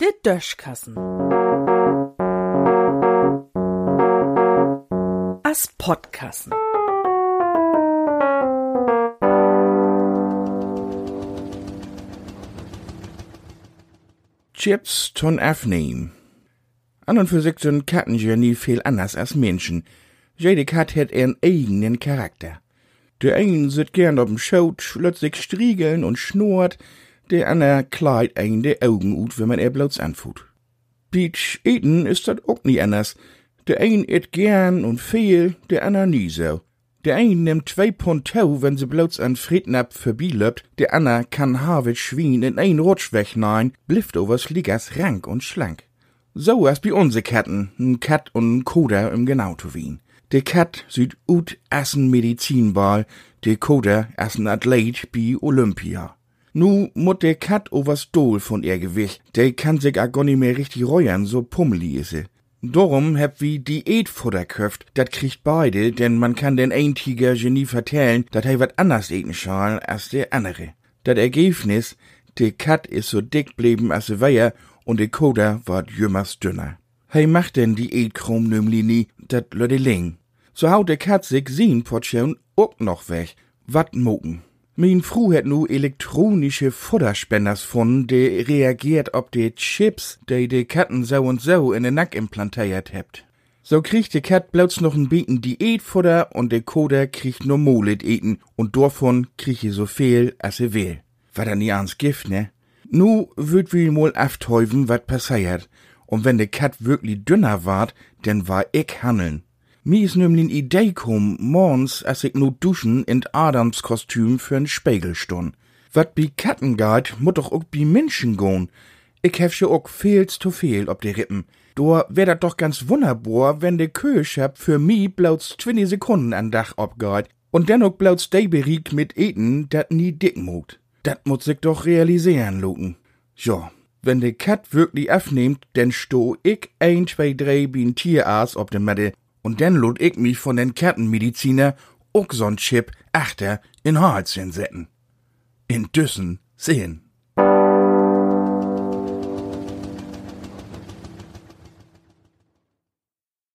De Döschkassen. As Podkassen. Chips ton afnehmen. An und für sich sind Katten ja nie viel anders als Menschen. Jede Kat hat ihren eigenen Charakter. Der einen sit gern auf'm Schoot, sich striegeln und schnurrt, der andere kleid ein de Augen ut, wenn man er bloß anfut. Beach eten ist dat auch nie anders. Der ein et gern und viel, der andere nie so. Der ein nimmt zwei Pfund Tau, wenn sie bloß an Frednap vorbeilöpt, der andere kann Harvard Schwien in ein Rutsch wegnein, blifft overs Ligas rank und schlank. So as bei unse Katten, n Kat und n Koda im genau zu wien. De Kat süd ut assen Medizinball, de Koda assen Athlet bi Olympia. Nu mut de Kat overs Dol von ihr Gewicht, de kann sich a gar nicht mehr richtig reuern, so pummeli is sie. Darum hab wie Diätfutter köft, dat kriegt beide, denn man kann den ein Tiger Genie vertellen, dat er wat anders eten schal als der andere. Dat Ergebnis, de Kat is so dick blieben als sie weier und de Koda ward jümmers dünner. Hei macht denn Diätkrom nümli nie, dat löde ling. So haut de Kat sich sin Portion ook noch weg. Wat moken. Min Fru het nu elektronische Futterspenders von, de reagiert ob de Chips, de de Katten so und so in den Nack implantiert hebt. So kriegt de Kat bloß noch ein Beten Diätfutter und de Koda kriegt nur Molet eten und davon kriegt je so viel, als sie will. War da nie ans Gift, ne? Nu würd wie mal afthäufen, wat passiert. Und wenn de Kat wirklich dünner ward, denn war ich handeln. Mi is nämlich Idee kom, morgens, als ich nu duschen in Adams Kostüm für'n Spiegel stund. Wat bi Katten geht, mut doch auch bi Menschen gehen. Ich hef scho auch feels zu viel ob de Rippen. Dor wär dat doch ganz wunderbar, wenn de Köchab für mi bloß 20 Sekunden an Dach abgeht und dennoch bloß de beriegt mit Eten, dat nie dick mogt. Dat muss sich doch realisieren, Luken. Ja, wenn de Kat wirklich aufnimmt, denn sto ich ein, zwei, drei bin Tierarzt ob de Matte und dann lud ich mich von den Kettenmediziner auch so'n Chip achter in Hals setzen. In Düssen sehen.